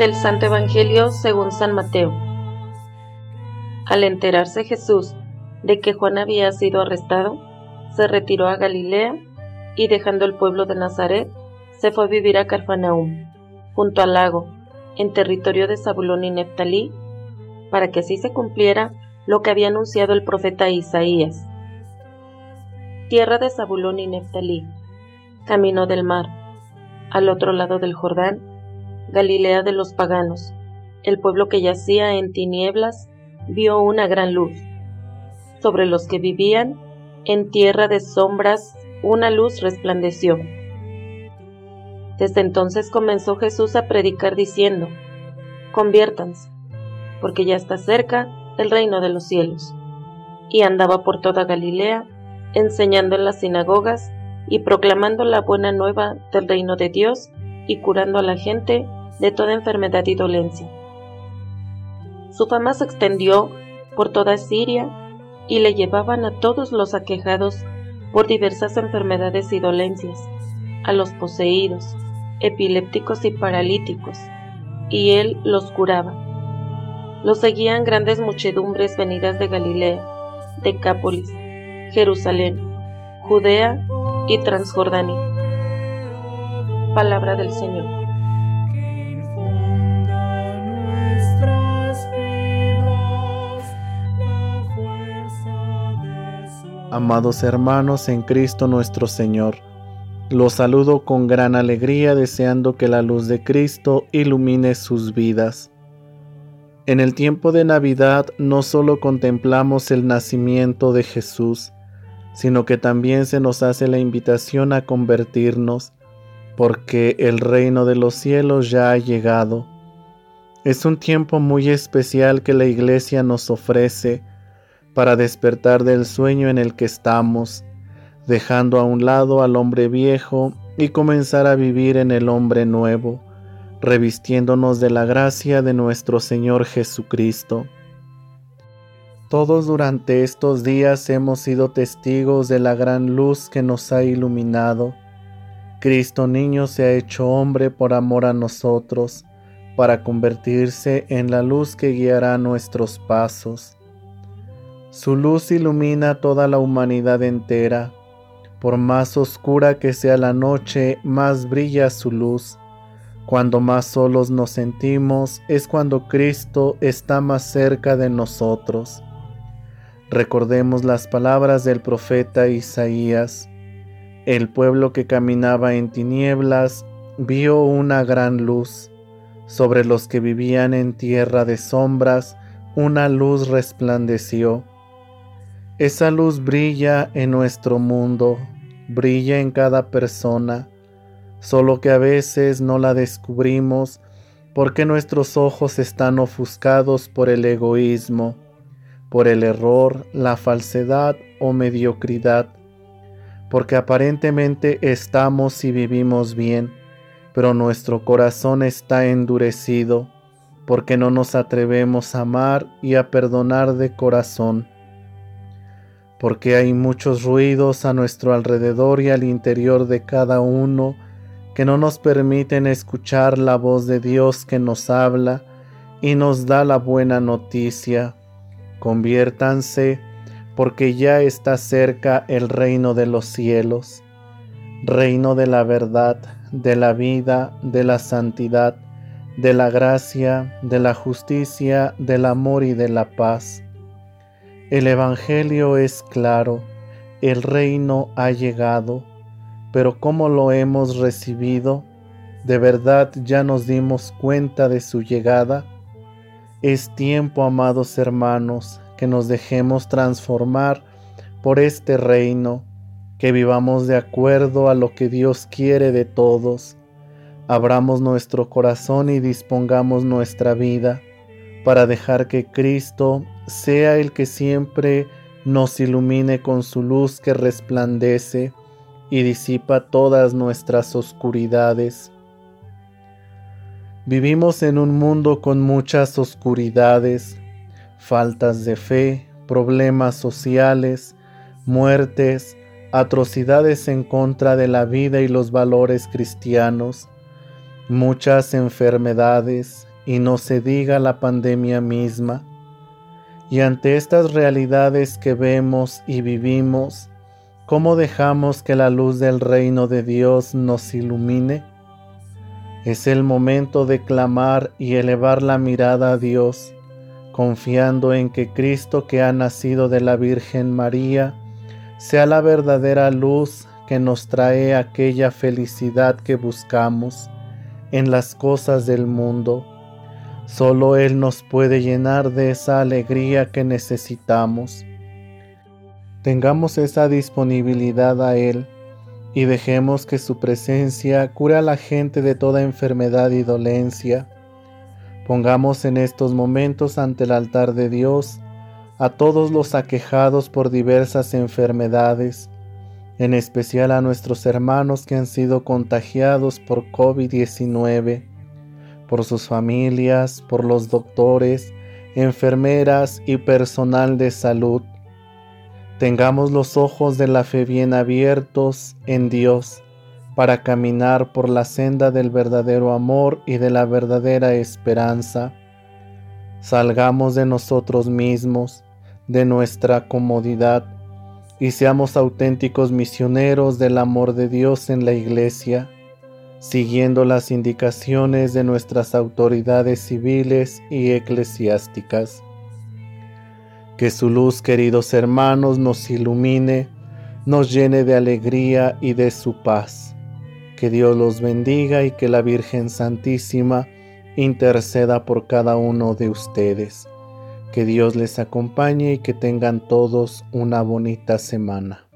Del Santo Evangelio según San Mateo. Al enterarse Jesús de que Juan había sido arrestado, se retiró a Galilea y dejando el pueblo de Nazaret, se fue a vivir a Carfanaúm, junto al lago, en territorio de Zabulón y Neftalí, para que así se cumpliera lo que había anunciado el profeta Isaías. Tierra de Zabulón y Neftalí, camino del mar, al otro lado del Jordán, Galilea de los paganos, el pueblo que yacía en tinieblas vio una gran luz. Sobre los que vivían en tierra de sombras una luz resplandeció. Desde entonces comenzó Jesús a predicar diciendo, conviértanse, porque ya está cerca el reino de los cielos. Y andaba por toda Galilea, enseñando en las sinagogas y proclamando la buena nueva del reino de Dios y curando a la gente de toda enfermedad y dolencia. Su fama se extendió por toda Siria y le llevaban a todos los aquejados por diversas enfermedades y dolencias, a los poseídos, epilépticos y paralíticos, y él los curaba. Los seguían grandes muchedumbres venidas de Galilea, Decápolis, Jerusalén, Judea y Transjordania. Palabra del Señor. Amados hermanos en Cristo nuestro Señor, los saludo con gran alegría deseando que la luz de Cristo ilumine sus vidas. En el tiempo de Navidad no solo contemplamos el nacimiento de Jesús, sino que también se nos hace la invitación a convertirnos, porque el reino de los cielos ya ha llegado. Es un tiempo muy especial que la Iglesia nos ofrece, para despertar del sueño en el que estamos, dejando a un lado al hombre viejo y comenzar a vivir en el hombre nuevo, revistiéndonos de la gracia de nuestro Señor Jesucristo. Todos durante estos días hemos sido testigos de la gran luz que nos ha iluminado. Cristo niño se ha hecho hombre por amor a nosotros, para convertirse en la luz que guiará nuestros pasos. Su luz ilumina toda la humanidad entera. Por más oscura que sea la noche, más brilla su luz. Cuando más solos nos sentimos es cuando Cristo está más cerca de nosotros. Recordemos las palabras del profeta Isaías. El pueblo que caminaba en tinieblas vio una gran luz. Sobre los que vivían en tierra de sombras, una luz resplandeció. Esa luz brilla en nuestro mundo, brilla en cada persona, solo que a veces no la descubrimos porque nuestros ojos están ofuscados por el egoísmo, por el error, la falsedad o mediocridad, porque aparentemente estamos y vivimos bien, pero nuestro corazón está endurecido, porque no nos atrevemos a amar y a perdonar de corazón porque hay muchos ruidos a nuestro alrededor y al interior de cada uno que no nos permiten escuchar la voz de Dios que nos habla y nos da la buena noticia. Conviértanse, porque ya está cerca el reino de los cielos, reino de la verdad, de la vida, de la santidad, de la gracia, de la justicia, del amor y de la paz el Evangelio es claro, el reino ha llegado, pero ¿cómo lo hemos recibido? ¿De verdad ya nos dimos cuenta de su llegada? Es tiempo, amados hermanos, que nos dejemos transformar por este reino, que vivamos de acuerdo a lo que Dios quiere de todos. Abramos nuestro corazón y dispongamos nuestra vida para dejar que Cristo sea el que siempre nos ilumine con su luz que resplandece y disipa todas nuestras oscuridades. Vivimos en un mundo con muchas oscuridades, faltas de fe, problemas sociales, muertes, atrocidades en contra de la vida y los valores cristianos, muchas enfermedades, y no se diga la pandemia misma. Y ante estas realidades que vemos y vivimos, ¿cómo dejamos que la luz del reino de Dios nos ilumine? Es el momento de clamar y elevar la mirada a Dios, confiando en que Cristo que ha nacido de la Virgen María sea la verdadera luz que nos trae aquella felicidad que buscamos en las cosas del mundo. Solo Él nos puede llenar de esa alegría que necesitamos. Tengamos esa disponibilidad a Él y dejemos que su presencia cure a la gente de toda enfermedad y dolencia. Pongamos en estos momentos ante el altar de Dios a todos los aquejados por diversas enfermedades, en especial a nuestros hermanos que han sido contagiados por COVID-19, por sus familias, por los doctores, enfermeras y personal de salud. Tengamos los ojos de la fe bien abiertos en Dios para caminar por la senda del verdadero amor y de la verdadera esperanza. Salgamos de nosotros mismos, de nuestra comodidad, y seamos auténticos misioneros del amor de Dios en la Iglesia, siguiendo las indicaciones de nuestras autoridades civiles y eclesiásticas. Que su luz, queridos hermanos, nos ilumine, nos llene de alegría y de su paz. Que Dios los bendiga y que la Virgen Santísima interceda por cada uno de ustedes. Que Dios les acompañe y que tengan todos una bonita semana.